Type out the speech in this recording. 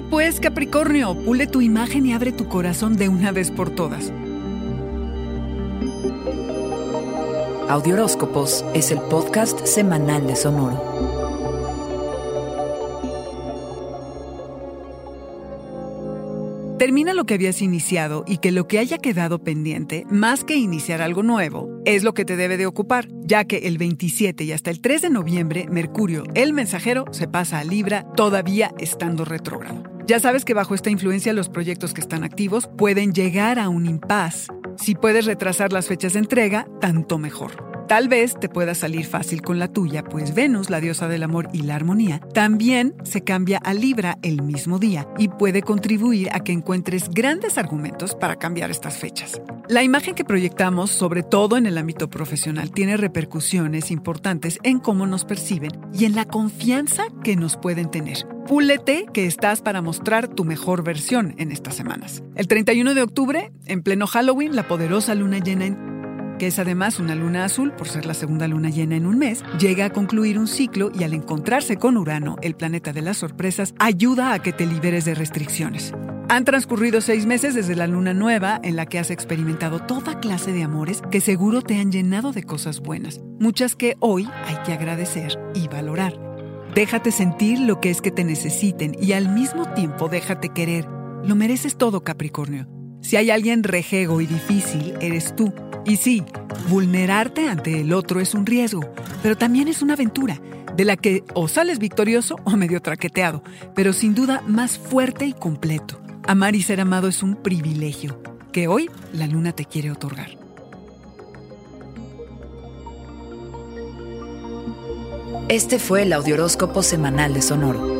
pues, Capricornio, pule tu imagen y abre tu corazón de una vez por todas. Audioróscopos es el podcast semanal de Sonoro. Termina lo que habías iniciado y que lo que haya quedado pendiente, más que iniciar algo nuevo, es lo que te debe de ocupar, ya que el 27 y hasta el 3 de noviembre, Mercurio, el mensajero, se pasa a Libra, todavía estando retrógrado. Ya sabes que bajo esta influencia los proyectos que están activos pueden llegar a un impas. Si puedes retrasar las fechas de entrega, tanto mejor. Tal vez te pueda salir fácil con la tuya, pues Venus, la diosa del amor y la armonía, también se cambia a Libra el mismo día y puede contribuir a que encuentres grandes argumentos para cambiar estas fechas. La imagen que proyectamos, sobre todo en el ámbito profesional, tiene repercusiones importantes en cómo nos perciben y en la confianza que nos pueden tener. Púlete que estás para mostrar tu mejor versión en estas semanas. El 31 de octubre, en pleno Halloween, la poderosa luna llena en que es además una luna azul por ser la segunda luna llena en un mes, llega a concluir un ciclo y al encontrarse con Urano, el planeta de las sorpresas, ayuda a que te liberes de restricciones. Han transcurrido seis meses desde la luna nueva en la que has experimentado toda clase de amores que seguro te han llenado de cosas buenas, muchas que hoy hay que agradecer y valorar. Déjate sentir lo que es que te necesiten y al mismo tiempo déjate querer. Lo mereces todo, Capricornio. Si hay alguien rejego y difícil, eres tú. Y sí, vulnerarte ante el otro es un riesgo, pero también es una aventura, de la que o sales victorioso o medio traqueteado, pero sin duda más fuerte y completo. Amar y ser amado es un privilegio que hoy la luna te quiere otorgar. Este fue el Audioróscopo Semanal de Sonoro.